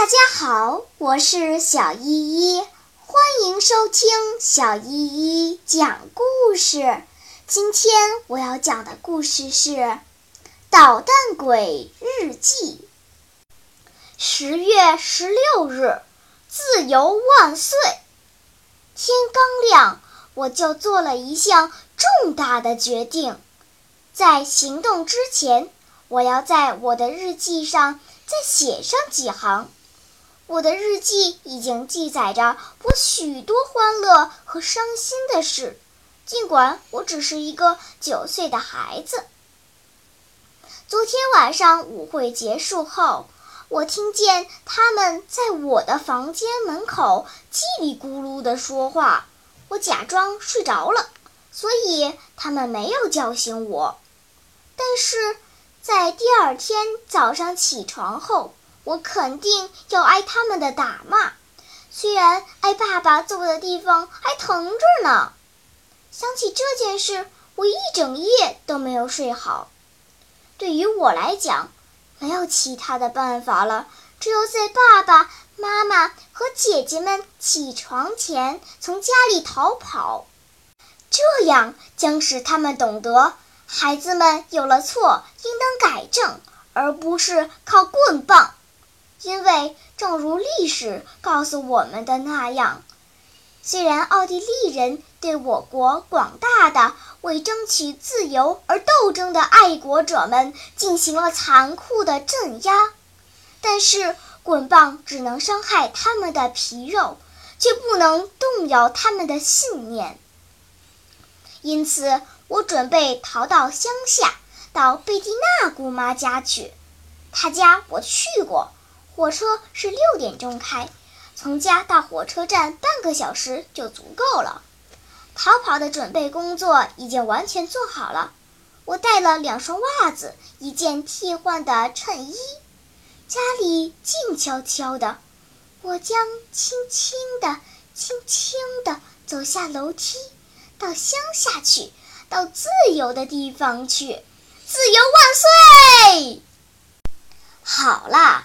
大家好，我是小依依，欢迎收听小依依讲故事。今天我要讲的故事是《捣蛋鬼日记》。十月十六日，自由万岁！天刚亮，我就做了一项重大的决定。在行动之前，我要在我的日记上再写上几行。我的日记已经记载着我许多欢乐和伤心的事，尽管我只是一个九岁的孩子。昨天晚上舞会结束后，我听见他们在我的房间门口叽里咕噜地说话。我假装睡着了，所以他们没有叫醒我。但是在第二天早上起床后，我肯定要挨他们的打骂，虽然挨爸爸揍的地方还疼着呢。想起这件事，我一整夜都没有睡好。对于我来讲，没有其他的办法了，只有在爸爸妈妈和姐姐们起床前从家里逃跑，这样将使他们懂得，孩子们有了错应当改正，而不是靠棍棒。正如历史告诉我们的那样，虽然奥地利人对我国广大的为争取自由而斗争的爱国者们进行了残酷的镇压，但是棍棒只能伤害他们的皮肉，却不能动摇他们的信念。因此，我准备逃到乡下，到贝蒂娜姑妈家去。她家我去过。火车是六点钟开，从家到火车站半个小时就足够了。逃跑的准备工作已经完全做好了。我带了两双袜子，一件替换的衬衣。家里静悄悄的，我将轻轻地、轻轻地走下楼梯，到乡下去，到自由的地方去。自由万岁！好了，